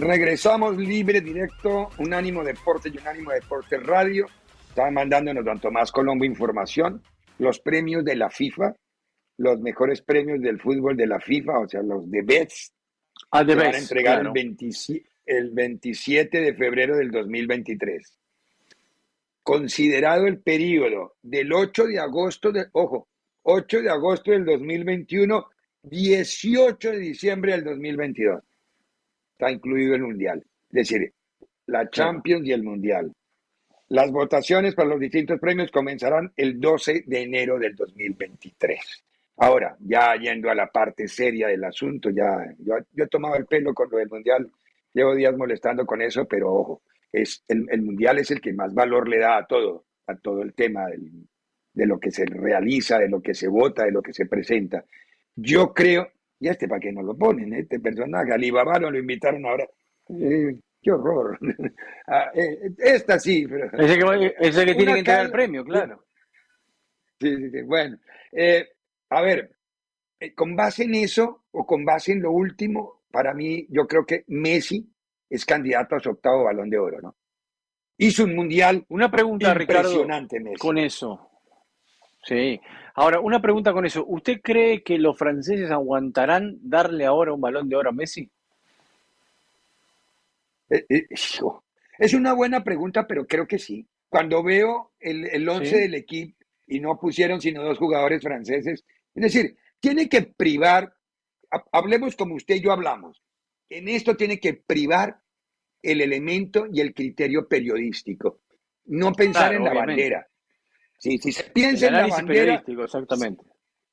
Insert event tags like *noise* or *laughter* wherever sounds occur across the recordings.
Regresamos libre, directo, Unánimo Deporte y Unánimo Deporte Radio. Estaban mandándonos don Tomás Colombo información, los premios de la FIFA, los mejores premios del fútbol de la FIFA, o sea, los de Best. Ah, de van a entregar claro. el, 27, el 27 de febrero del 2023. Considerado el periodo del 8 de agosto, de, ojo, 8 de agosto del 2021, 18 de diciembre del 2022 está incluido el Mundial. Es decir, la Champions y el Mundial. Las votaciones para los distintos premios comenzarán el 12 de enero del 2023. Ahora, ya yendo a la parte seria del asunto, ya yo, yo he tomado el pelo con lo del Mundial, llevo días molestando con eso, pero ojo, es, el, el Mundial es el que más valor le da a todo, a todo el tema del, de lo que se realiza, de lo que se vota, de lo que se presenta. Yo creo, y este para qué no lo ponen, este personaje, Alibaba lo invitaron ahora. Eh, qué horror. *laughs* Ah, eh, esta sí, pero. Ese que, ese que tiene que entregar el premio, claro. Sí, sí, sí. Bueno, eh, a ver, con base en eso o con base en lo último, para mí, yo creo que Messi es candidato a su octavo balón de oro, ¿no? Hizo un mundial Una pregunta, Ricardo, impresionante, Messi. con eso. Sí. Ahora, una pregunta con eso. ¿Usted cree que los franceses aguantarán darle ahora un balón de oro a Messi? Eh, eh, Es una buena pregunta, pero creo que sí. Cuando veo el, el once Sí. del equipo y no pusieron sino dos jugadores franceses, es decir, tiene que privar, ha- hablemos como usted y yo hablamos, en esto tiene que privar el elemento y el criterio periodístico, no pensar Claro, en la obviamente. bandera. Sí, si se El piensa en la bandera, periodístico, exactamente.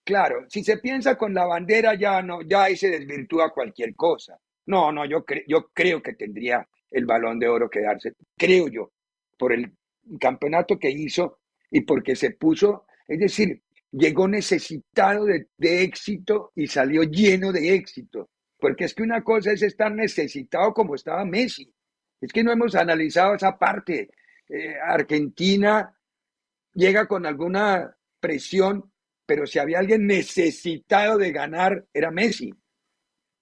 Claro, si se piensa con la bandera ya no, ya ahí se desvirtúa cualquier cosa. No, no, yo, cre- yo creo que tendría el balón de oro que darse, creo yo, por el campeonato que hizo y porque se puso, es decir, llegó necesitado de, de éxito y salió lleno de éxito. Porque es que una cosa es estar necesitado como estaba Messi. Es que no hemos analizado esa parte. Eh, Argentina llega con alguna presión, pero si había alguien necesitado de ganar, era Messi.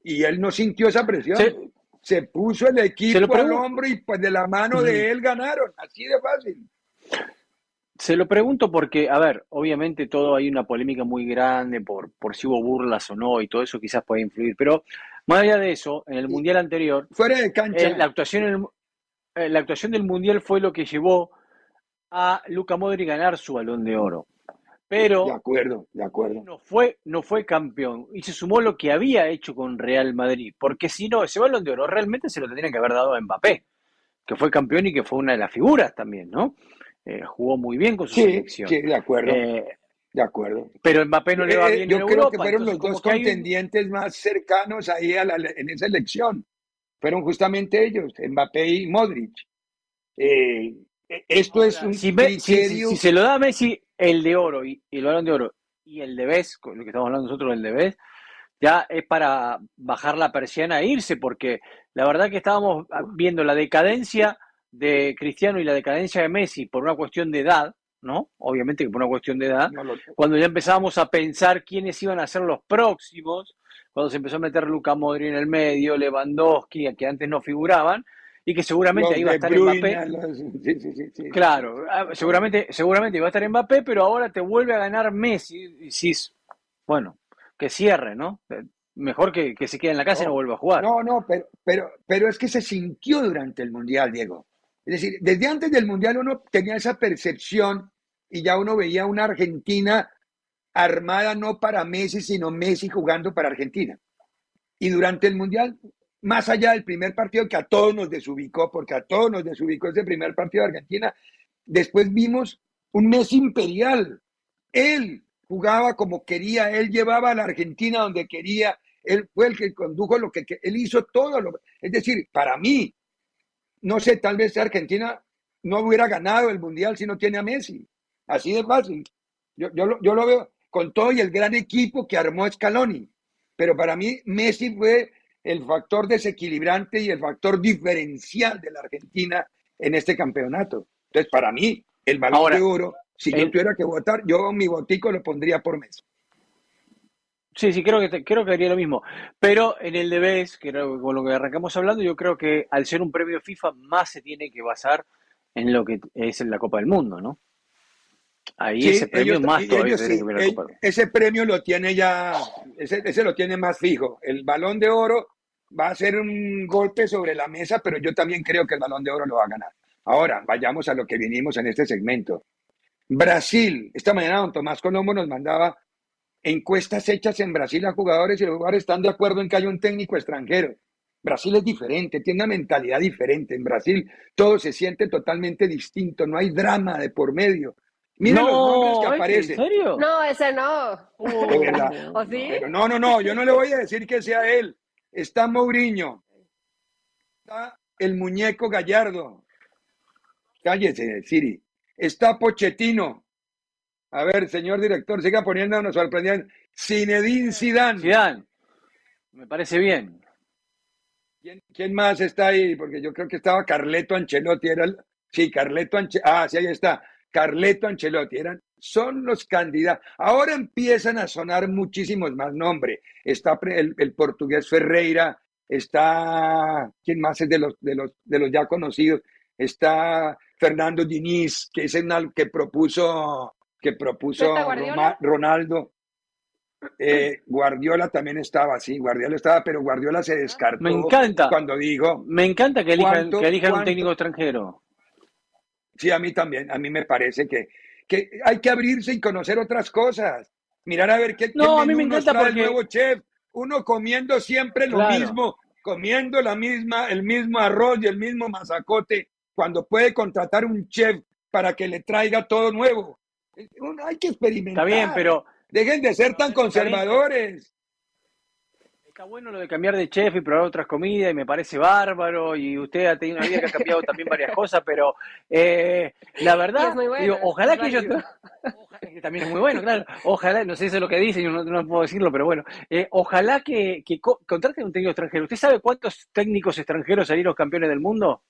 Y él no sintió esa presión. Se- Se puso el equipo al hombro y pues de la mano de él ganaron. Así de fácil. Se lo pregunto porque, a ver, obviamente todo hay una polémica muy grande por, por si hubo burlas o no y todo eso quizás puede influir, pero más allá de eso, en el Mundial anterior, Fuera de cancha. eh, la, actuación el- eh, la actuación del Mundial fue lo que llevó a Luka Modric ganar su balón de oro. Pero De acuerdo, de acuerdo. no fue, no fue campeón y se sumó lo que había hecho con Real Madrid, porque si no, ese balón de oro realmente se lo tendrían que haber dado a Mbappé, que fue campeón y que fue una de las figuras también, ¿no? Eh, jugó muy bien con su Sí, selección. sí, de acuerdo, Eh, de acuerdo. pero Mbappé no le va Eh, bien yo en creo Europa, que fueron entonces los dos hay contendientes más cercanos ahí a la- en esa elección. Fueron justamente ellos, Mbappé y Modric. Eh, esto es un si, si- si- se lo da a Messi el de oro y, y el balón de oro y el de con lo que estamos hablando nosotros del de Best, ya es para bajar la persiana e irse, porque la verdad que estábamos viendo la decadencia de Cristiano y la decadencia de Messi por una cuestión de edad, ¿no? Obviamente que por una cuestión de edad, no lo- cuando ya empezábamos a pensar quiénes iban a ser los próximos, cuando se empezó a meter Luka Modri en el medio, Lewandowski, que antes no figuraban, y que seguramente los ahí iba a estar Bruyne, Mbappé. los- sí, sí, sí, sí. Claro, ah, seguramente, seguramente iba a estar Mbappé, pero ahora te vuelve a ganar Messi. Y decís, bueno, que cierre, ¿no? Eh, Mejor que, que se quede en la casa y no No, vuelva a jugar. No, no, pero, pero, pero es que se sintió durante el Mundial, Diego. Es decir, desde antes del Mundial uno tenía esa percepción y ya uno veía una Argentina armada no para Messi, sino Messi jugando para Argentina. Y durante el Mundial, más allá del primer partido que a todos nos desubicó, porque a todos nos desubicó ese primer partido de Argentina, después vimos un Messi imperial. Él jugaba como quería, él llevaba a la Argentina donde quería, él fue el que condujo lo que, que- él hizo todo. Lo, es decir, para mí, no sé, tal vez Argentina no hubiera ganado el Mundial si no tiene a Messi. Así de fácil. Yo, yo, lo, yo lo veo con todo y el gran equipo que armó Scaloni. Pero para mí Messi fue el factor desequilibrante y el factor diferencial de la Argentina en este campeonato. Entonces, para mí, el balón de oro, si yo tuviera que votar, yo mi botico lo pondría por Messi. Sí, sí, creo que creo que haría lo mismo. Pero en el Debes, que con lo que arrancamos hablando, yo creo que al ser un premio FIFA más se tiene que basar en lo que es la Copa del Mundo, ¿no? Ahí ese premio más todavía Ese premio lo tiene ya, ese, ese lo tiene más fijo. El balón de oro va a ser un golpe sobre la mesa, pero yo también creo que el balón de oro lo va a ganar. Ahora, vayamos a lo que vinimos en este segmento. Brasil, esta mañana don Tomás Colombo nos mandaba encuestas hechas en Brasil a jugadores y los jugadores están de acuerdo en que hay un técnico extranjero. Brasil es diferente, tiene una mentalidad diferente. En Brasil todo se siente totalmente distinto, no hay drama de por medio. Mira los nombres que aparecen. ¿En serio? No, ese no. ¿O sí? no, no, no, yo no le voy a decir que sea él. Está Mourinho. Está el muñeco Gallardo. Cállese, Siri. Está Pochettino. A ver, señor director, siga poniéndonos sorprendiendo. Zinedine Zidane. Zidane. Me parece bien. ¿Quién, más está ahí? Porque yo creo que estaba Carleto Ancelotti. Era Sí, Carleto Ancelotti. Ah, sí, ahí está. Carleto Ancelotti. Eran, son los candidatos. Ahora empiezan a sonar muchísimos más nombres. Está el, el, portugués Ferreira. Está. ¿Quién más es de los, de los, de los ya conocidos? Está Fernando Diniz, que es el que propuso que propuso Ronaldo. Eh, Guardiola también estaba, sí, Guardiola estaba, pero Guardiola se descartó. Me encanta. Cuando dijo. Me encanta que elijan, que elijan un técnico extranjero. Sí, a mí también. A mí me parece que, que hay que abrirse y conocer otras cosas. Mirar a ver qué, no, a mí me encanta porque... el nuevo chef. Uno comiendo siempre lo mismo, comiendo la misma, el mismo arroz y el mismo mazacote, cuando puede contratar un chef para que le traiga todo nuevo. Hay que experimentar. Está bien, pero. Dejen de ser tan conservadores. Está bueno lo de cambiar de chef y probar otras comidas y me parece bárbaro y usted ha tenido una vida que ha cambiado también varias cosas, pero eh, la verdad, ojalá que ellos... *laughs* también es muy bueno, claro. Ojalá, no sé si es lo que dicen, no, no puedo decirlo, pero bueno, eh, ojalá que, que contraten un técnico extranjero. ¿Usted sabe cuántos técnicos extranjeros salieron campeones del mundo?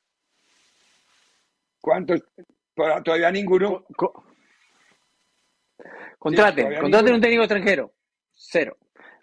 ¿Cuántos? Todavía ninguno. Contraten, contraten un técnico extranjero. Cero.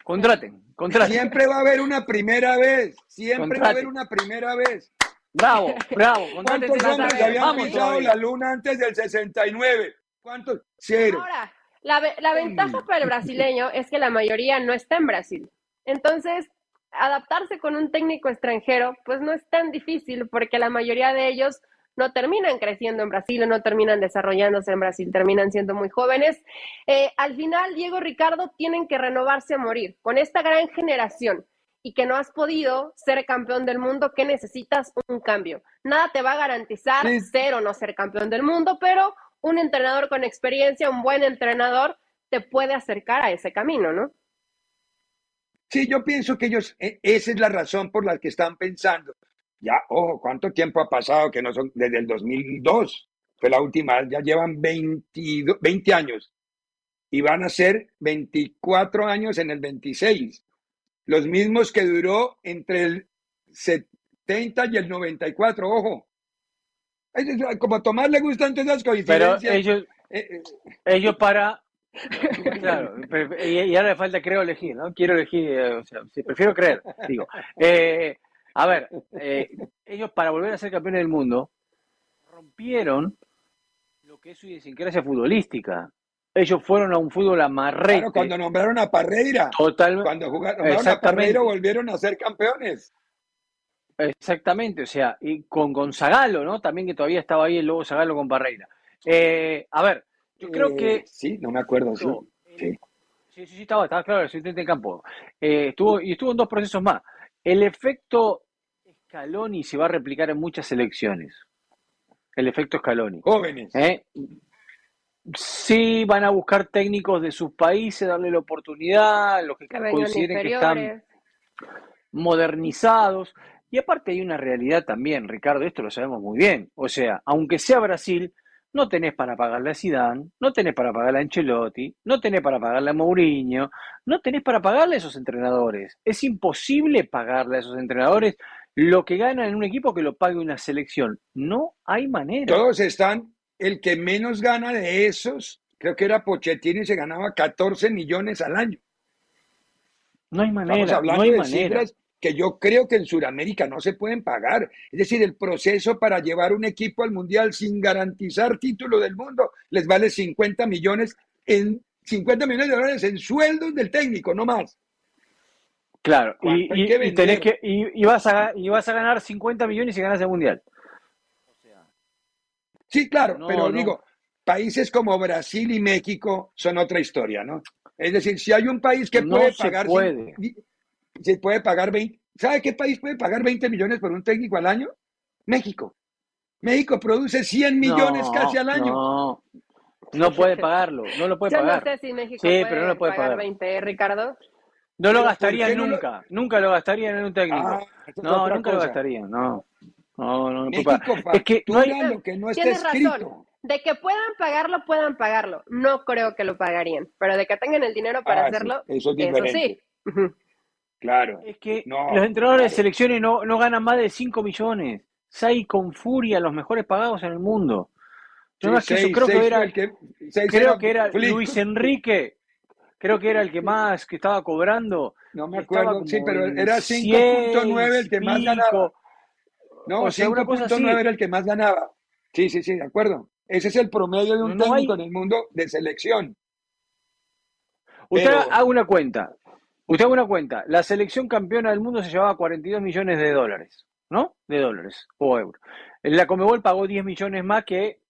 Contraten, contraten. Siempre va a haber una primera vez. Siempre va a haber una primera vez. Bravo, bravo. ¿Cuántos hombres habían pisado la luna antes del 69? ¿Cuántos? Cero. Ahora, la, la ventaja para el brasileño es que la mayoría no está en Brasil. Entonces, adaptarse con un técnico extranjero, pues no es tan difícil porque la mayoría de ellos no terminan creciendo en Brasil o no terminan desarrollándose en Brasil, terminan siendo muy jóvenes. Eh, al final, Diego Ricardo tienen que renovarse a morir con esta gran generación y que no has podido ser campeón del mundo, que necesitas un cambio. Nada te va a garantizar ser o no ser campeón del mundo, pero un entrenador con experiencia, un buen entrenador, te puede acercar a ese camino, ¿no? Sí, yo pienso que ellos, e, esa es la razón por la que están pensando. Ya, ojo, ¿cuánto tiempo ha pasado que no son desde el 2002? Fue la última, ya llevan 22, 20 años y van a ser 24 años en el 26. Los mismos que duró entre el 70 y el 94, ojo. Como a Tomás le gustan todas las coincidencias. Pero ellos, eh, eh, ellos para... *laughs* Claro, y, ahora le falta, creo, elegir, ¿no? Quiero elegir, eh, o sea, prefiero creer, digo. Eh, a ver, eh, ellos para volver a ser campeones del mundo rompieron lo que es su idiosincrasia futbolística. Ellos fueron a un fútbol amarrete. Claro, cuando nombraron a Parreira. Totalmente. Cuando jugaron a Parreira volvieron a ser campeones. Exactamente, o sea, y con Gonzagalo, ¿no? También que todavía estaba ahí el Lobo Zagalo con Parreira. Eh, a ver, yo creo eh, que... Sí, no me acuerdo, sí. sí. Sí, sí, estaba, estaba claro, el en campo. estuvo, y estuvo en dos procesos más. El efecto Scaloni se va a replicar en muchas elecciones. El efecto Scaloni. Jóvenes. ¿Eh? Sí, van a buscar técnicos de sus países, darle la oportunidad, los que, consideren que están modernizados. Y aparte hay una realidad también, Ricardo, esto lo sabemos muy bien. O sea, aunque sea Brasil, no tenés para pagarle a Zidane, no tenés para pagarle a Ancelotti, no tenés para pagarle a Mourinho, no tenés para pagarle a esos entrenadores. Es imposible pagarle a esos entrenadores lo que ganan en un equipo que lo pague una selección. No hay manera. Todos están, el que menos gana de esos, creo que era Pochettino y se ganaba 14 millones al año. No hay manera, Estamos hablando no hay de manera. cifras que yo creo que en Sudamérica no se pueden pagar. Es decir, el proceso para llevar un equipo al Mundial sin garantizar título del mundo les vale 50 millones en 50 millones de dólares en sueldos del técnico, no más. Claro, y, ¿Cuánto hay y- que y tenés que, y, y vas a, y vas a ganar 50 millones si ganas el mundial. Sí, claro, No, pero no. digo, países como Brasil y México son otra historia, ¿no? Es decir, si hay un país que No puede se pagar, puede. si- se puede pagar 20, ¿sabe qué país puede pagar 20 millones por un técnico al año? México. México produce 100 millones No, casi al año. No, no puede pagarlo, no lo puede Yo no pagar. sé si México Sí, puede, pero no lo puede pagar pagar. 20, ¿eh, Ricardo. No lo ¿por gastaría qué no lo- nunca, nunca lo gastaría en un técnico. Ah, no, nunca lo gastaría, no. No, no, no puede México pagar. Es que no hay, lo que no está Tienes escrito. razón. De que puedan pagarlo, puedan pagarlo. No creo que lo pagarían, pero de que tengan el dinero para Ah, sí, hacerlo, eso es eso sí. Claro. es que No, los entrenadores de selecciones no, no ganan más de 5 millones. Sai con furia los mejores pagados en el mundo. Sí, No más que eso, seis- creo seis que era, fue el que- seis creo que era. Luis Enrique, creo que era el que más que estaba cobrando. No me acuerdo, sí, pero era 5.9 el que más pico. ganaba. No, O sea, una cosa 5.9 así. era el que más ganaba. Sí, sí, sí, de acuerdo. Ese es el promedio de un no técnico hay- en el mundo de selección. Usted Pero- haga una cuenta. Usted haga una cuenta. La selección campeona del mundo se llevaba 42 millones de dólares, ¿no? De dólares o euros. La Comebol pagó 10 millones más que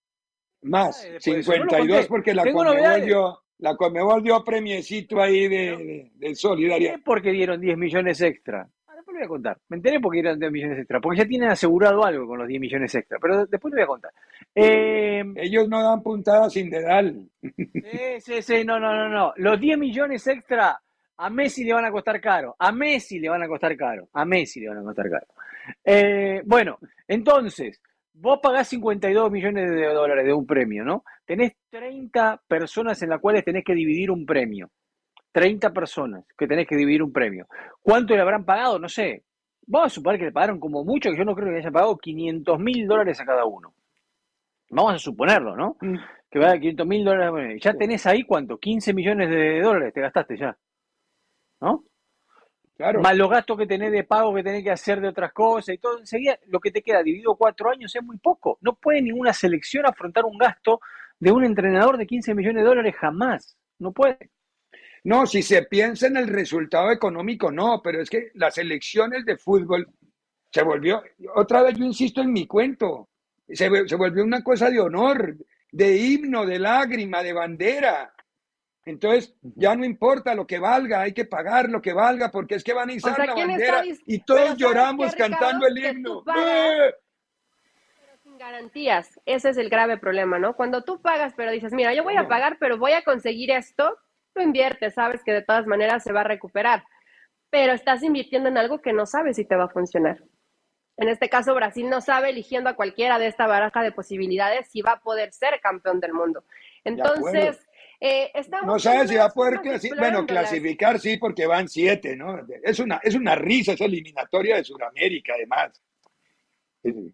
Más, Después de eso, no lo 52 conté. porque la novedades. dio, la Conmebol dio premiecito ahí de, de, de ¿Qué solidaridad. porque dieron 10 millones extra? Ah, después le voy a contar. Me enteré porque dieron 10 millones extra. Porque ya tienen asegurado algo con los 10 millones extra. Pero después le voy a contar. Eh, Ellos no dan puntadas sin dedal. sí, sí, sí. No, no, no, no. Los 10 millones extra a Messi le van a costar caro. A Messi le van a costar caro. A Messi le van a costar caro. Eh, bueno, entonces, vos pagás 52 millones de dólares de un premio, ¿no? Tenés 30 personas en las cuales tenés que dividir un premio. 30 personas que tenés que dividir un premio. ¿Cuánto le habrán pagado? No sé. Vamos a suponer que le pagaron como mucho, que yo no creo que le hayan pagado 500 mil dólares a cada uno. Vamos a suponerlo, ¿no? Mm. Que va a 500 mil dólares. bueno, Ya tenés ahí cuánto? 15 millones de dólares te gastaste ya. ¿No? Claro. Más los gastos que tenés de pago que tenés que hacer de otras cosas y todo, enseguida lo que te queda dividido cuatro años es muy poco. No puede ninguna selección afrontar un gasto de un entrenador de 15 millones de dólares jamás. No puede. No, si se piensa en el resultado económico, no, pero es que las elecciones de fútbol se volvió, otra vez yo insisto en mi cuento, se, se volvió una cosa de honor, de himno, de lágrima, de bandera. Entonces, ya no importa lo que valga, hay que pagar lo que valga, porque es que van a izar sea, la ¿quién está bandera y Pero todos ¿sabes lloramos qué, Ricardo? cantando el himno. pagas. ¡Eh! Sin garantías, ese es el grave problema, ¿no? Cuando tú pagas, pero dices, mira, yo voy a pagar, pero voy a conseguir esto, tú inviertes, sabes que de todas maneras se va a recuperar, pero estás invirtiendo en algo que no sabes si te va a funcionar. En este caso, Brasil no sabe, eligiendo a cualquiera de esta baraja de posibilidades, si va a poder ser campeón del mundo. Entonces, eh, estamos No sabes si va a poder formas clasi- bueno, clasificar, sí, porque van siete, ¿no? Es una, es una risa esa eliminatoria de Sudamérica, además.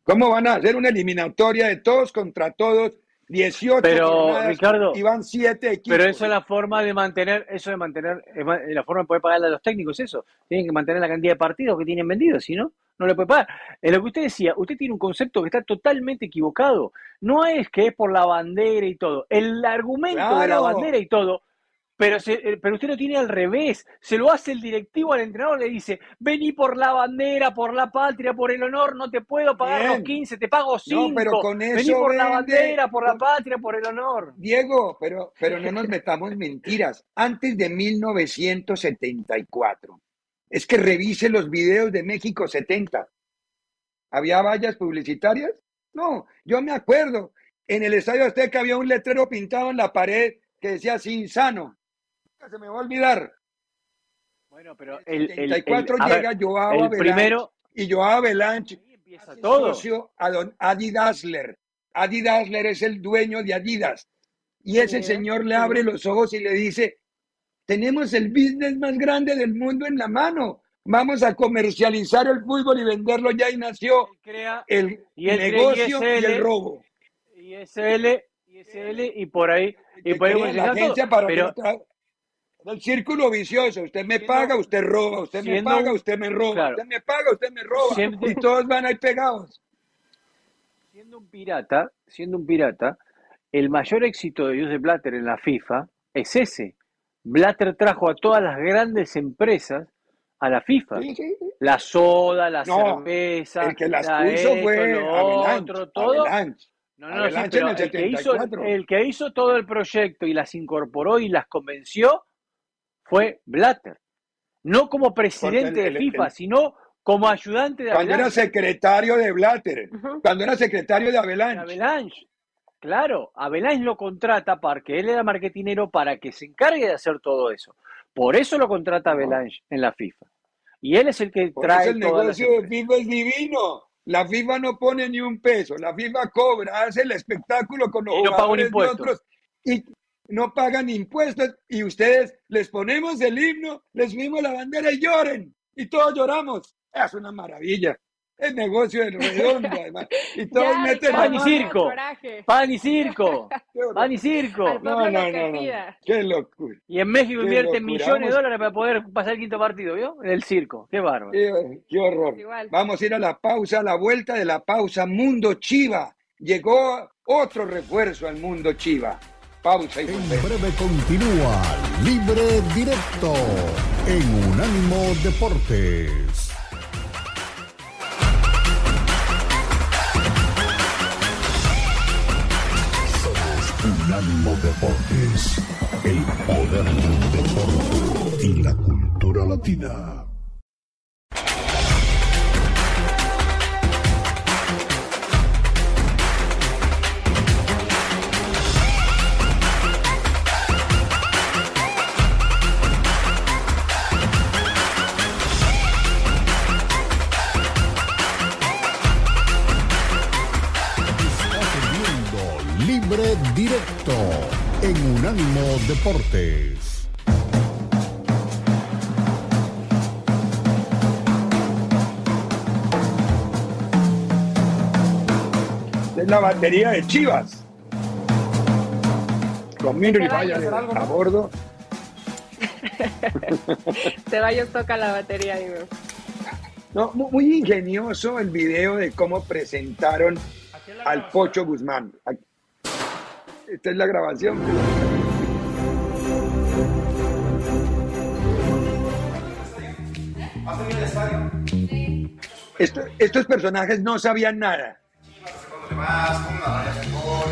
¿Cómo van a hacer una eliminatoria de todos contra todos? 18 Pero, Ricardo, y van siete equipos. Pero eso es la forma de mantener, eso de mantener, es la forma de poder pagarle a los técnicos, eso. Tienen que mantener la cantidad de partidos que tienen vendidos, si no, no le puede pagar. En lo que usted decía, usted tiene un concepto que está totalmente equivocado. No es que es por la bandera y todo. El argumento de la bandera y todo, pero, se- eh, pero usted lo tiene al revés. Se lo hace el directivo al entrenador, le dice, vení por la bandera, por la patria, por el honor, no te puedo pagar Bien. los 15, te pago 5. pero con vení eso por la bandera, por la patria, por el honor. Diego, pero, pero no nos *laughs* metamos mentiras. Antes de 1974, es que revise los videos de México 70. ¿Había vallas publicitarias? No, yo me acuerdo. En el Estadio Azteca había un letrero pintado en la pared que decía así, insano. Nunca Se me va a olvidar. Bueno, pero el, el- el- 74 a ver, llega Joao el primero, y Joao Avalanche empieza todo. socio a don Adi Dassler. Adi Dassler es el dueño de Adidas. Y ese señor le abre los ojos y le dice, tenemos el business más grande del mundo en la mano. Vamos a comercializar el fútbol y venderlo ya y nació crea el Y negocio y ISL. el robo. ISL, ISL y por ahí. Y por ahí la agencia todo. para Pero el círculo vicioso, usted me paga, usted roba, usted me paga, usted me roba, claro. usted me paga, usted me roba, Siendo- y todos van ahí pegados. siendo un pirata, siendo un pirata, el mayor éxito de Joseph Blatter en la FIFA es ese. Blatter trajo a todas las grandes empresas a la FIFA. Sí, sí, sí. La soda, la No, cerveza, El que las la puso esto, fue lo Avalanche, otro, todo. Avalanche. No, no, sí, Avalanche pero en el el que, hizo, 74. el que hizo todo el proyecto y las incorporó y las convenció fue Blatter. No como presidente el- de FIFA, sino como ayudante de Cuando era Avalanche. secretario de Blatter, cuando era secretario de de Avalanche. Claro, Avalanche lo contrata porque él era marketinero para que se encargue de hacer todo eso. Por eso lo contrata Avalanche en la FIFA. Y él es el que Por eso trae el negocio de. FIFA es divino. La FIFA no pone ni un peso, la FIFA cobra, hace el espectáculo con los Y jugadores otros y no pagan impuestos y ustedes les ponemos el himno, les subimos la bandera y lloren y todos lloramos. Es una maravilla. Es negocio de redondo además. Y *laughs* todos Ya, meten Pan y circo. coraje. Pan y circo, pan y circo. *laughs* No, no, no, no. Qué locura. Y en México Qué invierte locura. millones de dólares para poder pasar el quinto partido, ¿vio? En el circo. Qué bárbaro. Qué, qué horror. Igual. Vamos a ir a la pausa, a la vuelta de la pausa. Mundo Chiva. Llegó otro refuerzo al Mundo Chiva. Pausa y En breve continúa Libre Directo en Unánimo Deportes. Unánimo Deportes, el poder del deporte y la cultura latina. Unánimo Deportes. Es la batería de Chivas. Con y. Vaya a bordo. Ceballos toca la batería, digo. No, mu- muy ingenioso el video de cómo presentaron al Pocho Guzmán. Esta es la grabación. Esto- estos personajes no sabían nada. vas, con una raya gol,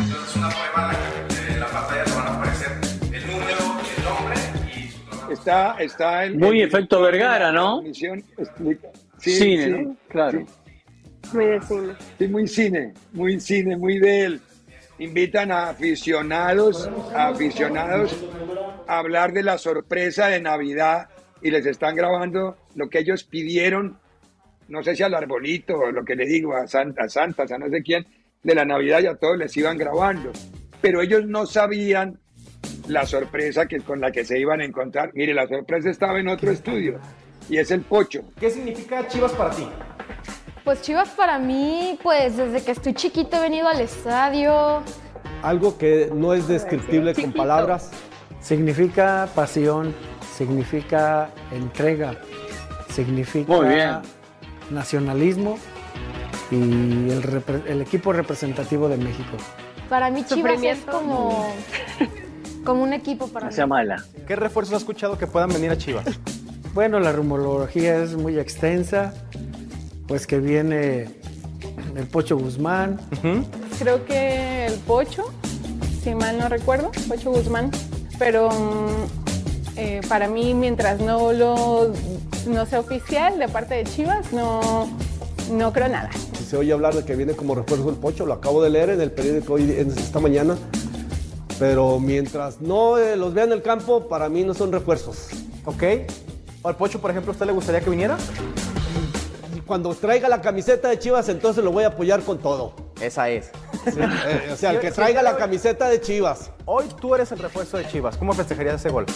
entonces una prueba en la que en la pantalla te van a aparecer el número, el nombre y su trabajo. Está, está el, Muy el efecto Vergara, ¿no? explica. Sí, Cine, sí, ¿no? Claro. sí. Muy de cine. Sí, muy cine, muy cine, muy de él. Invitan a aficionados, a aficionados a hablar de la sorpresa de Navidad y les están grabando lo que ellos pidieron, no sé si al arbolito o lo que le digo, a Santa, a Santas, a no sé quién, de la Navidad y a todos les iban grabando. Pero ellos no sabían la sorpresa que, con la que se iban a encontrar. Mire, la sorpresa estaba en otro estudio y es el pocho. ¿Qué significa Chivas para ti? Pues Chivas para mí, pues desde que estoy chiquito he venido al estadio. Algo que no es descriptible con palabras. Significa pasión, significa entrega, significa Muy bien. nacionalismo y el, repre- el equipo representativo de México. Para mí Chivas es como, como un equipo para mí. mala. ¿Qué refuerzos has escuchado que puedan venir a Chivas? Bueno, la rumorología es muy extensa, pues que viene el Pocho Guzmán, Creo que el Pocho, si mal no recuerdo, Pocho Guzmán. Pero mm, eh, para mí, mientras no lo no sea oficial de parte de Chivas, no, no creo nada. Si se oye hablar de que viene como refuerzo el Pocho, lo acabo de leer en el periódico hoy, en- esta mañana. Pero mientras no eh, los vea en el campo, para mí no son refuerzos. ¿Ok? ¿Al Pocho, por ejemplo, a usted le gustaría que viniera? Cuando traiga la camiseta de Chivas, entonces lo voy a apoyar con todo. Esa es. Eh, o sea, el que traiga la camiseta de Chivas. Hoy tú eres el refuerzo de Chivas. ¿Cómo festejarías ese gol?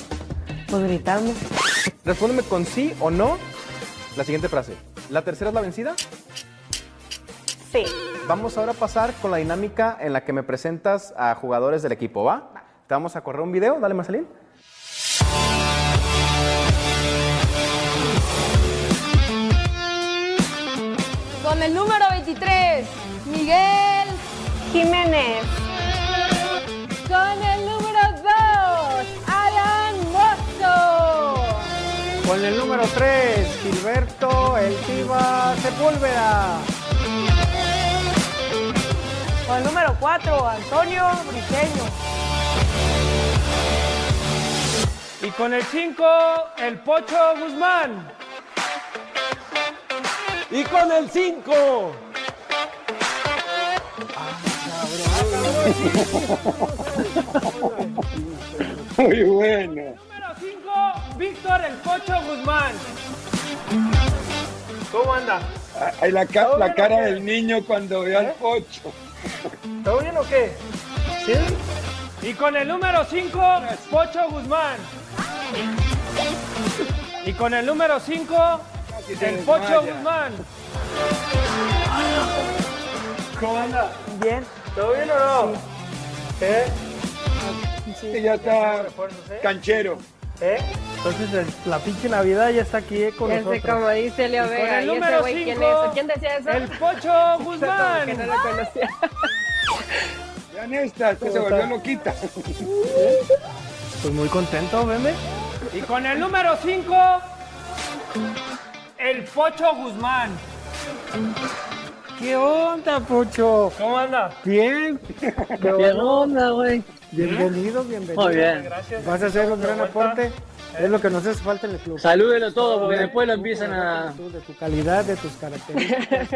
Pues gritando. Respóndeme con sí o no la siguiente frase. ¿La tercera es la vencida? Sí. Vamos ahora a pasar con la dinámica en la que me presentas a jugadores del equipo, ¿va? Te vamos a correr un video. Dale, Marcelín. Con el número 23, Miguel Jiménez. Con el número 2, Alan Mozo. Con el número 3, Gilberto El Tiva Sepúlveda. Con el número 4, Antonio Briceño. Y con el 5, el Pocho Guzmán. Y con el 5. Muy bueno. Número 5, Víctor El Pocho Guzmán. ¿Cómo anda? Ay, la, ca- la cara del niño cuando ve al pocho. ¿Todo bien o qué? ¿Sí? Y con el número 5, Pocho Guzmán. Y con el número 5, se el Pocho. Guzmán. ¿Cómo anda? Bien. ¿Todo bien o no? ¿Eh? Que ya está canchero. ¿Eh? Entonces el- la pinche Navidad ya está aquí eh, con Ese, nosotros. como dice Leo Y con Vega, el ¿y ese número güey quién cinco, es? ¿Quién decía eso? El Pocho *laughs* Guzmán. que no lo conocía. Vean esta, esta se volvió loquita. Pues muy contento, veme. Y con el número 5, el Pocho Guzmán. ¿Qué onda, Pocho? ¿Cómo anda? Bien. *laughs* ¿Qué onda, güey? Bienvenido, bienvenido. Muy bien. Gracias. Vas a hacer un gran aporte. Es lo que nos hace falta en el club. Salúdenlo todo porque después lo empiezan a. De tu calidad, de tus características,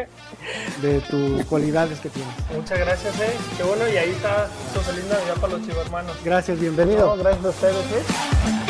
de tus cualidades que tienes. Muchas gracias, eh. Qué bueno, y ahí está su feliz Navidad para los chivos hermanos. Gracias, bienvenido. gracias a ustedes, eh.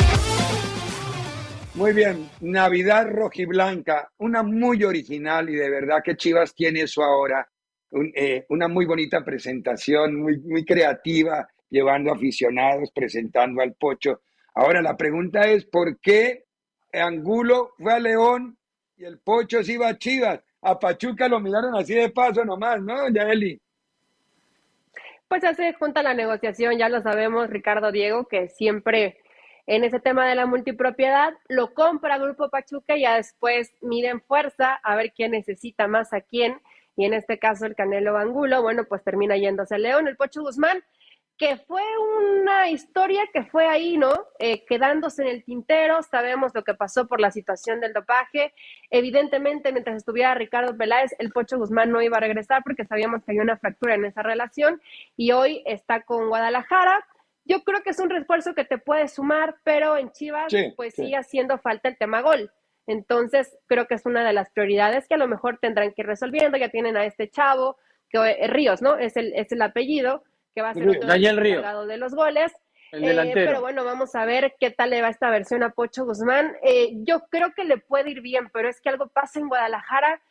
Muy bien, Navidad rojiblanca, una muy original y de verdad que Chivas tiene eso ahora. Eh, una muy bonita presentación, muy, muy creativa, llevando aficionados, presentando al Pocho. Ahora la pregunta es, ¿por qué Angulo fue a León y el Pocho se iba a Chivas? A Pachuca lo miraron así de paso nomás, ¿no, Yaeli? Pues ya se junta la negociación, ya lo sabemos, Ricardo Diego, que siempre en ese tema de la multipropiedad lo compra Grupo Pachuca y ya después miden fuerza a ver quién necesita más a quién. Y en este caso el Canelo Angulo, bueno, pues termina yéndose a León, el Pocho Guzmán, que fue una historia que fue ahí, ¿no? Eh, quedándose en el tintero, sabemos lo que pasó por la situación del dopaje. Evidentemente, mientras estuviera Ricardo Peláez, el Pocho Guzmán no iba a regresar porque sabíamos que había una fractura en esa relación y hoy está con Guadalajara. Yo creo que es un refuerzo que te puede sumar, pero en Chivas Sí, pues sí. sigue haciendo falta el tema gol. Entonces, creo que es una de las prioridades que a lo mejor tendrán que ir resolviendo. Ya tienen a este chavo, que eh, Ríos, ¿no? Es el, es el apellido, que va a ser otro Daniel Ríos. encargado de los goles. El Eh, delantero. pero bueno, vamos a ver qué tal le va esta versión a Pocho Guzmán. Eh, yo creo que le puede ir bien, pero es que algo pasa en Guadalajara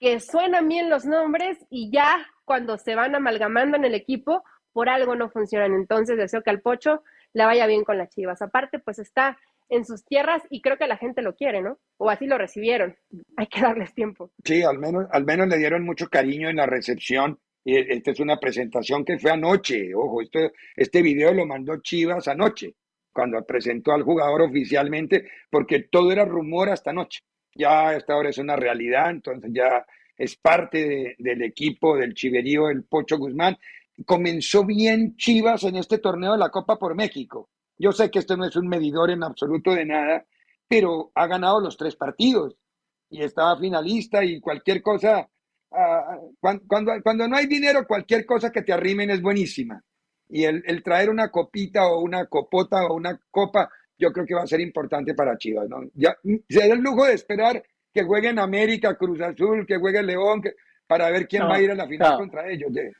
que suenan bien los nombres y ya cuando se van amalgamando en el equipo, por algo no funcionan. Entonces deseo que al Pocho le vaya bien con las Chivas. Aparte, pues está en sus tierras y creo que la gente lo quiere, ¿no? O así lo recibieron. *laughs* Hay que darles tiempo. Sí, al menos, al menos le dieron mucho cariño en la recepción. Y esta es una presentación que fue anoche. Ojo, esto, este video lo mandó Chivas anoche, cuando presentó al jugador oficialmente, porque todo era rumor hasta anoche. Ya esta ahora es una realidad, entonces ya es parte de- del equipo del Chiverío, el Pocho Guzmán. Comenzó bien Chivas en este torneo de la Copa por México. Yo sé que esto no es un medidor en absoluto de nada, pero ha ganado los tres partidos y estaba finalista y cualquier cosa, ah, cuan- cuando, cuando, no hay dinero, cualquier cosa que te arrimen es buenísima. Y el, el traer una copita o una copota o una copa, yo creo que va a ser importante para Chivas. ¿no? Ya, se da el lujo de esperar que jueguen América, Cruz Azul, que juegue León, que- para ver quién No, va a ir a la final contra ellos. Eh,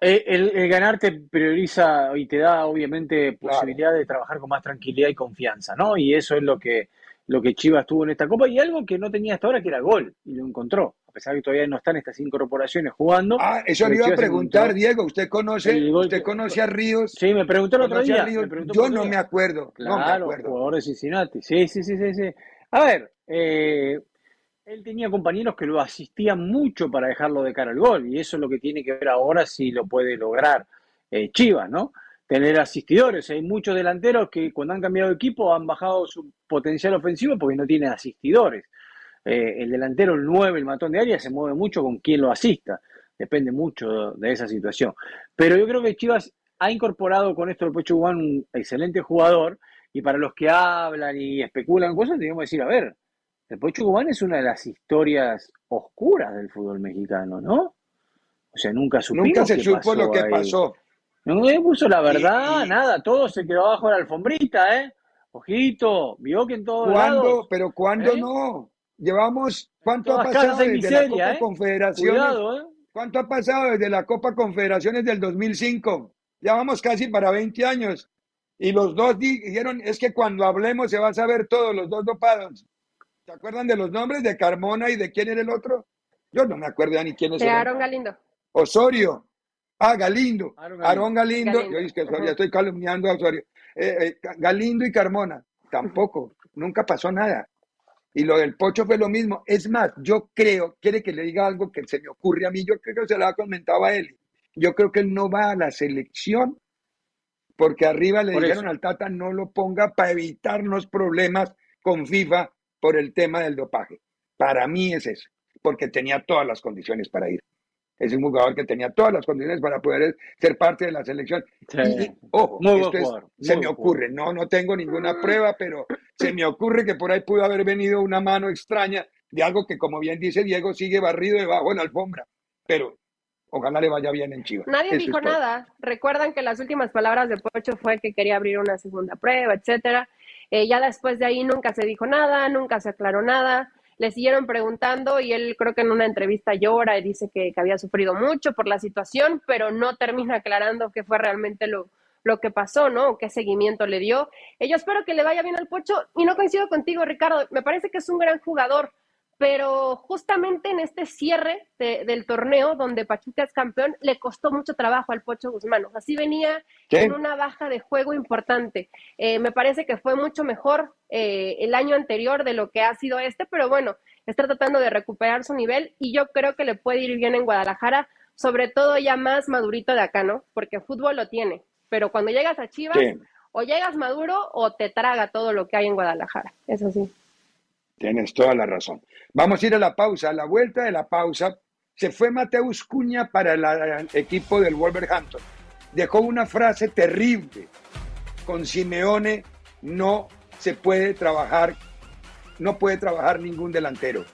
El, el ganar te prioriza y te da obviamente posibilidad de trabajar con más tranquilidad y confianza, ¿no? Y eso es lo que, lo que Chivas tuvo en esta Copa y algo que no tenía hasta ahora, que era gol, y lo encontró, a pesar de que todavía no están estas incorporaciones jugando. Ah, eso le iba a preguntar, Diego, ¿usted conoce, usted conoce a Ríos? Sí, me preguntó el otro día. Yo no me acuerdo, claro, no me acuerdo. jugador de Cincinnati, sí, sí, sí, sí. sí. A ver, eh, él tenía compañeros que lo asistían mucho para dejarlo de cara al gol, y eso es lo que tiene que ver ahora si lo puede lograr eh, Chivas, ¿no? Tener asistidores. Hay muchos delanteros que cuando han cambiado de equipo han bajado su potencial ofensivo porque no tienen asistidores. Eh, el delantero, el 9, el matón de área, se mueve mucho con quien lo asista. Depende mucho de esa situación. Pero yo creo que Chivas ha incorporado con esto el Pocho Guzmán un excelente jugador. Y para los que hablan y especulan cosas, tenemos que decir, a ver, el Pocho Guzmán es una de las historias oscuras del fútbol mexicano, ¿no? O sea, nunca supimos Nunca se qué supo pasó lo que ahí. pasó. No me puso la verdad, Y- y- nada, todo se quedó abajo de la alfombrita, ¿eh? Ojito, vio que en todos ¿Cuándo? lados. Pero ¿cuándo ¿Eh? no? Llevamos, ¿cuánto ha pasado desde la Copa ¿eh? Confederaciones? Cuidado, ¿eh? ¿Cuánto ha pasado desde la Copa Confederaciones del 2005? Ya vamos casi para 20 años. Y los dos di- dijeron, es que cuando hablemos se va a saber todo, los dos dopados. ¿Se acuerdan de los nombres de Carmona y de quién era el otro? Yo no me acuerdo ya ni quiénes De eran. Aaron Galindo. Osorio. Ah, Galindo. Aaron Aarón Galindo. Galindo. Galindo. Yo dije que Osorio, estoy calumniando a Osorio. Eh, eh, Ga- Galindo y Carmona. Tampoco. Nunca pasó nada. Y lo del Pocho fue lo mismo. Es más, yo creo, quiere que le diga algo que se me ocurre a mí, yo creo que se lo ha comentado a él. Yo creo que él no va a la selección porque arriba le Por dijeron eso. al Tata no lo ponga para evitarnos problemas con FIFA por el tema del dopaje. Para mí es eso, porque tenía todas las condiciones para ir. Es un jugador que tenía todas las condiciones para poder ser parte de la selección. Sí. Y, y, ojo, Muy es- se me ocurre, no, no tengo ninguna prueba, pero se me ocurre que por ahí pudo haber venido una mano extraña de algo que, como bien dice Diego, sigue barrido debajo de la alfombra. Pero ojalá le vaya bien en Chivas. Nadie Eso dijo nada. Recuerdan que las últimas palabras de Pocho fue que quería abrir una segunda prueba, etcétera. Eh, ya después de ahí nunca se dijo nada, nunca se aclaró nada. Le siguieron preguntando y él creo que en una entrevista llora y dice que, había sufrido mucho por la situación, pero no termina aclarando qué fue realmente lo, lo que pasó, ¿no? Qué seguimiento le dio. Eh, yo espero que le vaya bien al Pocho y no coincido contigo, Ricardo. Me parece que es un gran jugador, pero justamente en este cierre de- del torneo donde Pachuca es campeón, le costó mucho trabajo al Pocho Guzmán. O sea, sí venía Sí. en una baja de juego importante. Eh, me parece que fue mucho mejor eh, el año anterior de lo que ha sido este, pero bueno, está tratando de recuperar su nivel y yo creo que le puede ir bien en Guadalajara, sobre todo ya más madurito de acá, ¿no? Porque fútbol lo tiene, pero cuando llegas a Chivas, o llegas maduro o te traga todo lo que hay en Guadalajara. Eso sí. Tienes toda la razón. Vamos a ir a la pausa. A la vuelta de la pausa, se fue Mateus Cuña para el, el equipo del Wolverhampton. Dejó una frase terrible. Con Simeone no se puede trabajar, no puede trabajar ningún delantero.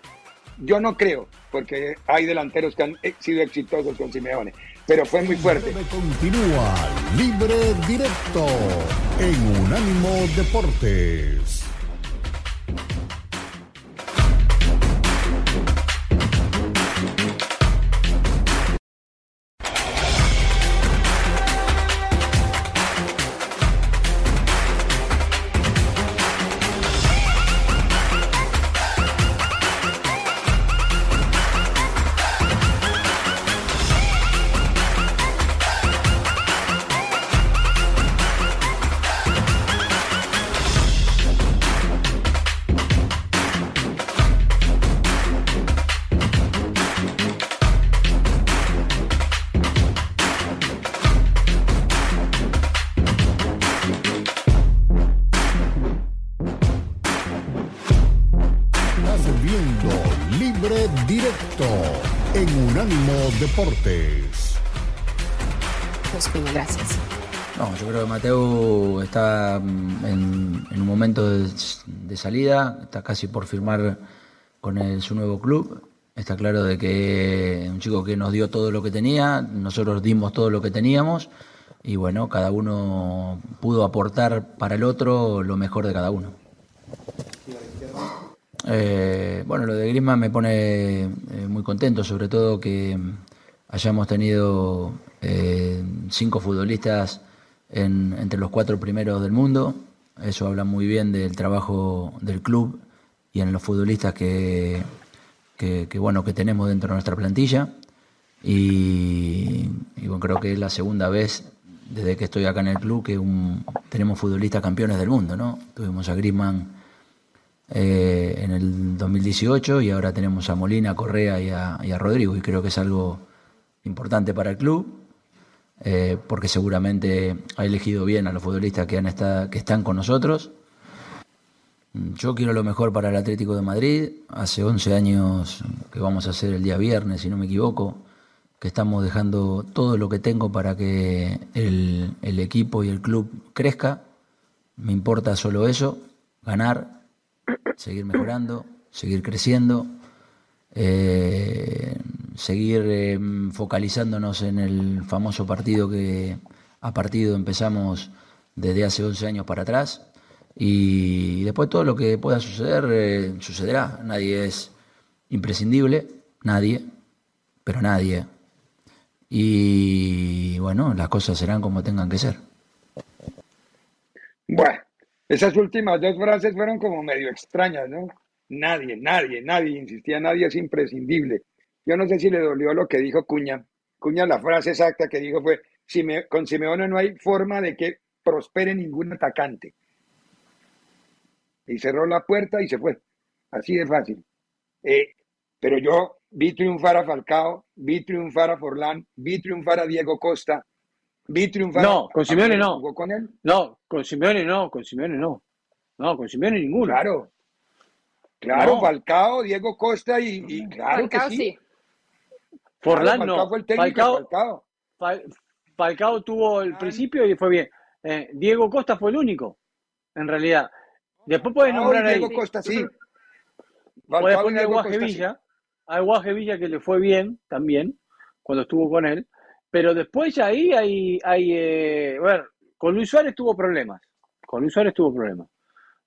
Yo no creo, porque hay delanteros que han eh, sido exitosos con Simeone, pero fue muy fuerte. Continúa Libre Directo en Unánimo Deportes. De, salida, está casi por firmar con el- su nuevo club. Está claro de que un chico que nos dio todo lo que tenía, nosotros dimos todo lo que teníamos y bueno, cada uno pudo aportar para el otro lo mejor de cada uno. Eh, bueno, lo de Griezmann me pone eh, muy contento, sobre todo que hayamos tenido eh, cinco futbolistas en- entre los cuatro primeros del mundo. Eso habla muy bien del trabajo del club y en los futbolistas que, que, bueno, que tenemos dentro de nuestra plantilla. Y, bueno, creo que es la segunda vez desde que estoy acá en el club que tenemos futbolistas campeones del mundo, ¿no? Tuvimos a Griezmann eh, en el 2018 y ahora tenemos a Molina, Correa y a, y a Rodrigo y creo que es algo importante para el club eh, porque seguramente ha elegido bien a los futbolistas que, han estado, que están con nosotros. Yo quiero lo mejor para el Atlético de Madrid. Hace 11 años que vamos a hacer el día viernes, si no me equivoco, que estamos dejando todo lo que tengo para que el, el equipo y el club crezca. Me importa solo eso, ganar, seguir mejorando, seguir creciendo, eh, seguir eh, focalizándonos en el famoso partido que a partido empezamos desde hace 11 años para atrás y después todo lo que pueda suceder eh, sucederá. Nadie es imprescindible, nadie, pero nadie. Y bueno, las cosas serán como tengan que ser. Bueno, esas últimas dos frases fueron como medio extrañas, ¿no? Nadie, nadie, nadie, insistía, nadie es imprescindible. Yo no sé si le dolió lo que dijo Cuña. Cuña, la frase exacta que dijo fue, con Simeone no hay forma de que prospere ningún atacante. Y cerró la puerta y se fue. Así de fácil. Eh, pero yo vi triunfar a Falcao, vi triunfar a Forlán, vi triunfar a Diego Costa, vi triunfar No, a... con Simeone no. ¿Jugó con él? No, con Simeone no, con Simeone no. No, con Simeone ninguno. Claro. Claro, No. Falcao, Diego Costa y, y claro Falcao que sí. sí. Forlán Claro, no. Falcao fue el técnico, Falcao, Falcao. Fal- Falcao tuvo el principio y fue bien. Eh, Diego Costa fue el único, en realidad. Después puedes y nombrar ahí. Diego Costa, sí. Puedes poner a Guaje. Villa, a Guaje Villa que le fue bien también, cuando estuvo con él. Pero después ya ahí hay, hay eh, bueno, con Luis Suárez tuvo problemas. Con Luis Suárez tuvo problemas.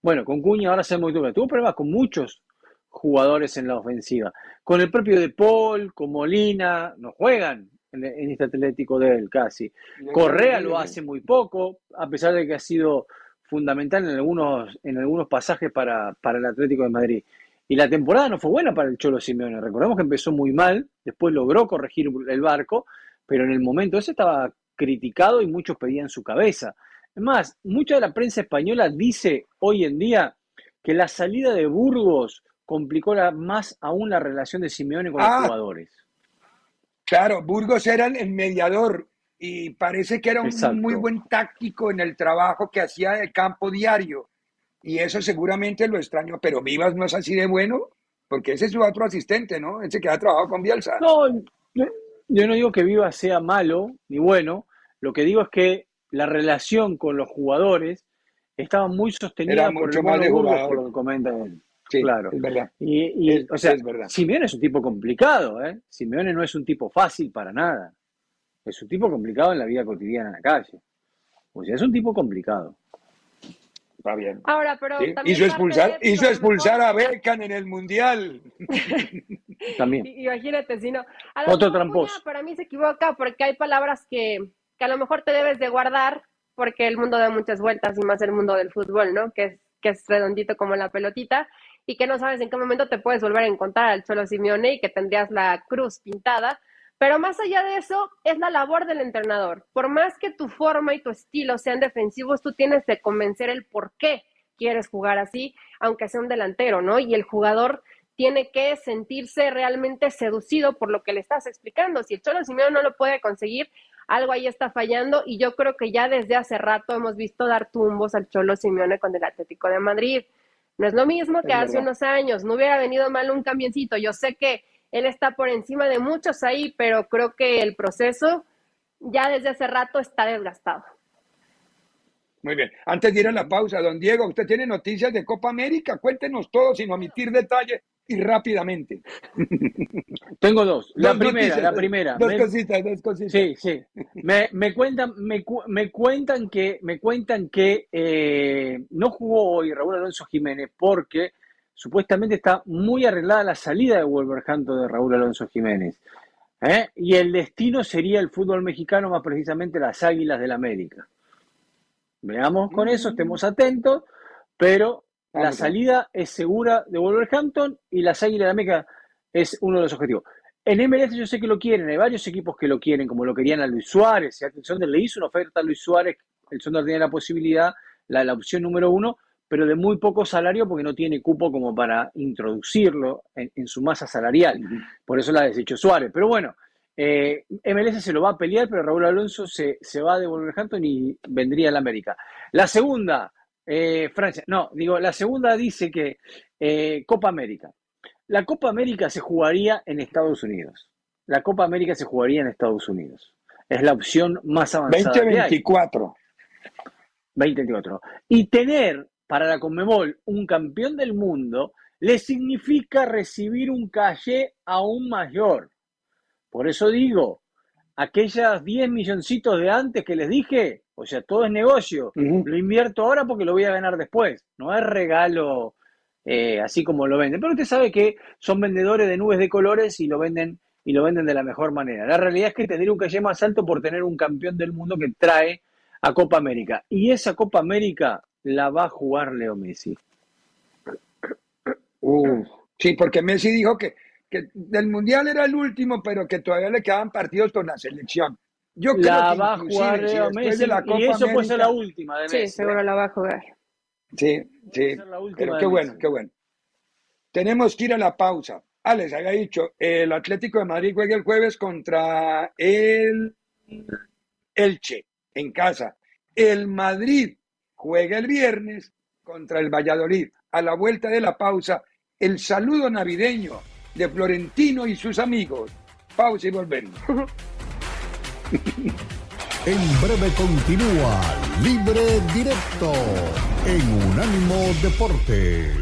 Bueno, con Cuña ahora sabemos que tuvo, tuvo problemas con muchos jugadores en la ofensiva. Con el propio De Paul, con Molina, no juegan en, en este Atlético de él casi. Correa lo hace muy poco, a pesar de que ha sido fundamental en algunos, en algunos pasajes para, para el Atlético de Madrid. Y la temporada no fue buena para el Cholo Simeone. Recordemos que empezó muy mal, después logró corregir el barco, pero en el momento ese estaba criticado y muchos pedían su cabeza. Es más, mucha de la prensa española dice hoy en día que la salida de Burgos complicó la- más aún la relación de Simeone con Ah. los jugadores. Claro, Burgos era el mediador y parece que era un Exacto. muy buen táctico en el trabajo que hacía de campo diario. Y eso seguramente lo extraño, pero Vivas no es así de bueno, porque ese es su otro asistente, ¿no? Ese que ha trabajado con Bielsa. No, yo, no digo que Viva sea malo ni bueno, lo que digo es que la relación con los jugadores estaba muy sostenida Era por mucho el más Mono de Burgos, por lo que comenta él. Sí, claro. es verdad. Y, y, Es- o sea, es verdad. Simeone es un tipo complicado, ¿eh? Simeone no es un tipo fácil para nada. Es un tipo complicado en la vida cotidiana en la calle. O sea, es un tipo complicado. Está bien. Ahora, pero Sí, Hizo expulsar, hizo expulsar a Beckham en el Mundial. También. *laughs* Imagínate, si no. A Otro tramposo. Para mí se equivoca porque hay palabras que, que a lo mejor te debes de guardar porque el mundo da muchas vueltas y más el mundo del fútbol, ¿no? Que es, redondito como la pelotita y que no sabes en qué momento te puedes volver a encontrar al Cholo Simeone y que tendrías la cruz pintada. Pero más allá de eso, es la labor del entrenador. Por más que tu forma y tu estilo sean defensivos, tú tienes que convencer el por qué quieres jugar así, aunque sea un delantero, ¿no? Y el jugador tiene que sentirse realmente seducido por lo que le estás explicando. Si el Cholo Simeone no lo puede conseguir, algo ahí está fallando y yo creo que ya desde hace rato hemos visto dar tumbos al Cholo Simeone con el Atlético de Madrid. No es lo mismo que Es hace verdad. unos años, no hubiera venido mal un cambiecito. Yo sé que él está por encima de muchos ahí, pero creo que el proceso ya desde hace rato está desgastado. Muy bien. Antes de ir a la pausa, don Diego, usted tiene noticias de Copa América. Cuéntenos todo sin omitir detalles y rápidamente. Tengo dos. La Dos primera, noticias, la primera. Dos Me- cositas, dos cositas. Sí, sí. Me, me cuentan, me, me cuentan que, me cuentan que eh, no jugó hoy Raúl Alonso Jiménez porque supuestamente está muy arreglada la salida de Wolverhampton de Raúl Alonso Jiménez. ¿eh? Y el destino sería el fútbol mexicano, más precisamente las Águilas del América. Veamos con eso, estemos atentos, pero la Vamos, salida es segura de Wolverhampton y las Águilas de América es uno de los objetivos. En MLS yo sé que lo quieren, hay varios equipos que lo quieren, como lo querían a Luis Suárez. El Sonder le hizo una oferta a Luis Suárez, el Sonder tiene la posibilidad, la, la opción número uno, pero de muy poco salario porque no tiene cupo como para introducirlo en, en su masa salarial. Por eso la ha deshecho Suárez. Pero bueno, eh, MLS se lo va a pelear, pero Raúl Alonso se, se va de Wolverhampton y vendría a la América. La segunda, eh, Francia, no, digo, la segunda dice que eh, Copa América. La Copa América se jugaría en Estados Unidos. La Copa América se jugaría en Estados Unidos. Es la opción más avanzada. que hay. 2024. 2024. Y tener para la Conmebol un campeón del mundo le significa recibir un caché aún mayor. Por eso digo, aquellas 10 milloncitos de antes que les dije, o sea, todo es negocio, lo invierto ahora porque lo voy a ganar después. No es regalo eh, así como lo venden. Pero usted sabe que son vendedores de nubes de colores y lo venden y lo venden de la mejor manera. La realidad es que tendría un caché más alto por tener un campeón del mundo que trae a Copa América. Y esa Copa América la va a jugar Leo Messi. Uh, sí, porque Messi dijo que, que del Mundial era el último, pero que todavía le quedaban partidos con la selección. Yo creo La que va a jugar si Leo después Messi de la y eso puede ser la América- última de Sí, Messi. seguro la va a jugar. Sí, sí, pero qué bueno, qué bueno. Tenemos que ir a la pausa. Ah, les había dicho, el Atlético de Madrid juega el jueves contra el Elche en casa. El Madrid juega el viernes contra el Valladolid. A la vuelta de la pausa, el saludo navideño de Florentino y sus amigos. Pausa y volvemos. *laughs* *laughs* En breve continúa Libre Directo en Unánimo Deportes.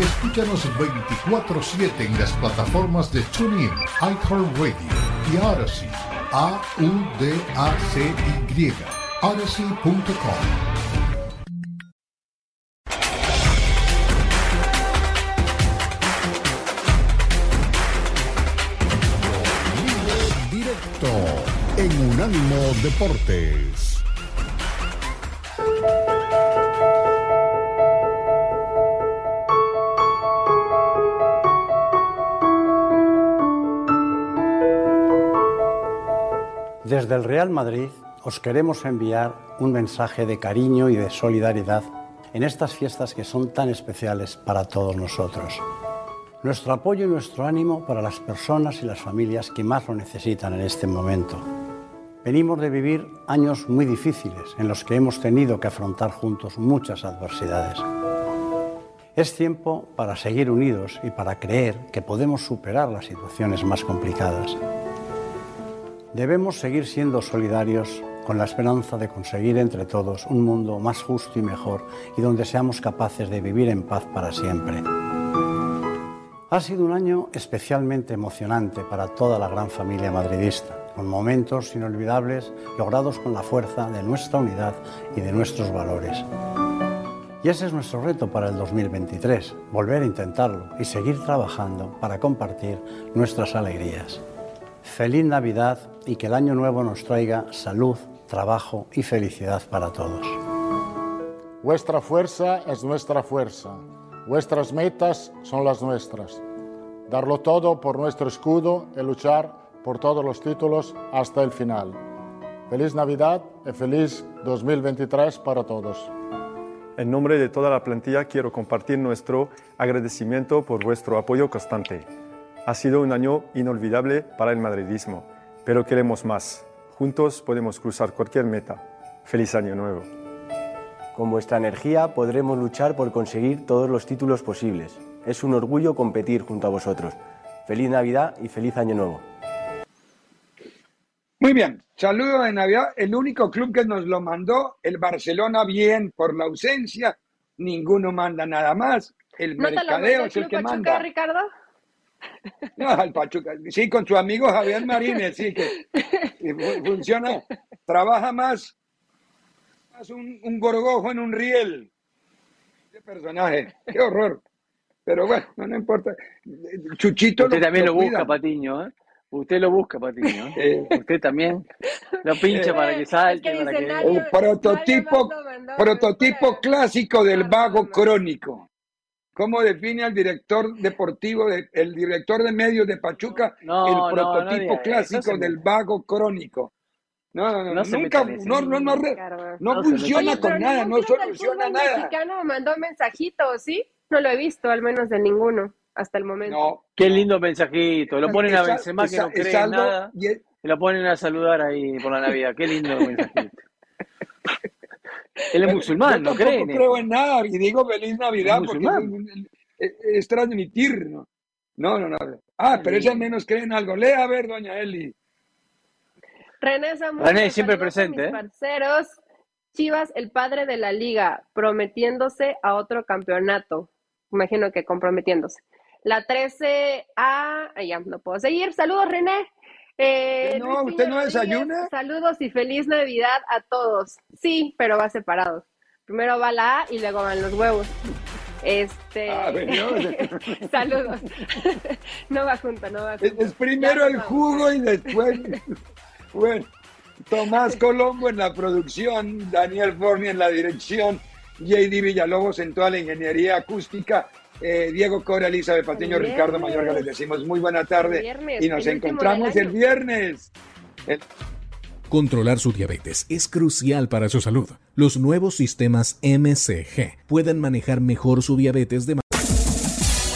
Escúchanos 24-7 en las plataformas de TuneIn, iHeartRadio y Odyssey. A-U-D-A-C-Y. Odyssey.com. Deportes. Desde el Real Madrid os queremos enviar un mensaje de cariño y de solidaridad en estas fiestas que son tan especiales para todos nosotros. Nuestro apoyo y nuestro ánimo para las personas y las familias que más lo necesitan en este momento. Venimos de vivir años muy difíciles en los que hemos tenido que afrontar juntos muchas adversidades. Es tiempo para seguir unidos y para creer que podemos superar las situaciones más complicadas. Debemos seguir siendo solidarios con la esperanza de conseguir entre todos un mundo más justo y mejor y donde seamos capaces de vivir en paz para siempre. Ha sido un año especialmente emocionante para toda la gran familia madridista, con momentos inolvidables logrados con la fuerza de nuestra unidad y de nuestros valores. Y ese es nuestro reto para el 2023, volver a intentarlo y seguir trabajando para compartir nuestras alegrías. Feliz Navidad y que el año nuevo nos traiga salud, trabajo y felicidad para todos. Vuestra fuerza es nuestra fuerza. Vuestras metas son las nuestras. Darlo todo por nuestro escudo y luchar por todos los títulos hasta el final. Feliz Navidad y feliz 2023 para todos. En nombre de toda la plantilla quiero compartir nuestro agradecimiento por vuestro apoyo constante. Ha sido un año inolvidable para el madridismo, pero queremos más. Juntos podemos cruzar cualquier meta. Feliz año nuevo. Con vuestra energía podremos luchar por conseguir todos los títulos posibles. Es un orgullo competir junto a vosotros. Feliz Navidad y feliz Año Nuevo. Muy bien, saludo de Navidad. El único club que nos lo mandó, el Barcelona, bien por la ausencia. Ninguno manda nada más. El ¿No te lo mercadeo es el que Pachuca, manda. Ricardo? *laughs* No, al Pachuca. Sí, con su amigo Javier Marínez, sí, que que *laughs* fu- funciona. Trabaja más, más un, un gorgojo en un riel. Ese personaje, qué horror. Pero bueno, no, no importa. Chuchito Usted también lo busca. Patiño, ¿eh? Usted lo busca, Patiño. ¿eh? Eh. Usted también lo pincha para que salte. Es que para que... nadie- Un prototipo, Nadie mandó- prototipo clásico del vago crónico. ¿Cómo define al director deportivo, de- el director de medios de Pachuca, No, el no, prototipo clásico del vago crónico? No, no, no, No nunca, no, no, no, no No funciona Oye, con nada, no soluciona nada. mexicano mandó mensajito, ¿sí? No lo he visto, al menos de ninguno, hasta el momento. No, Qué lindo mensajito. Lo ponen a Benzema que no cree en nada. y lo ponen a saludar ahí por la Navidad. Qué lindo *laughs* mensajito. Él es musulmán, no cree. tampoco creo en nada y digo feliz Navidad Es porque musulmán. es, es- es transmitir, ¿no? No, no, no. Ah, pero al menos cree en algo. Lea a ver, doña Eli. René Zamora, René, siempre presente, mis ¿eh? parceros. Chivas, el padre de la liga, prometiéndose a otro campeonato. Imagino que comprometiéndose. La 13A, ah, ya no puedo seguir. Saludos, René. Eh, ¿Qué no? Luis ¿Usted no Rodríguez, desayuna? Saludos y feliz Navidad a todos. Sí, pero va separado. Primero va la A y luego van los huevos. Este. Ah. *laughs* Saludos. *laughs* no va junto, no va Es, junto. es primero Ya el jugo y después. *laughs* Bueno, Tomás Colombo en la producción, Daniel Forni en la dirección, JD Villalobos en toda la ingeniería acústica, eh, Diego Cora, Elizabeth Patiño, Ricardo. Mayorga, les decimos muy buena tarde viernes, y nos el encontramos el viernes. El- Controlar su diabetes es crucial para su salud. Los nuevos sistemas MCG pueden manejar mejor su diabetes de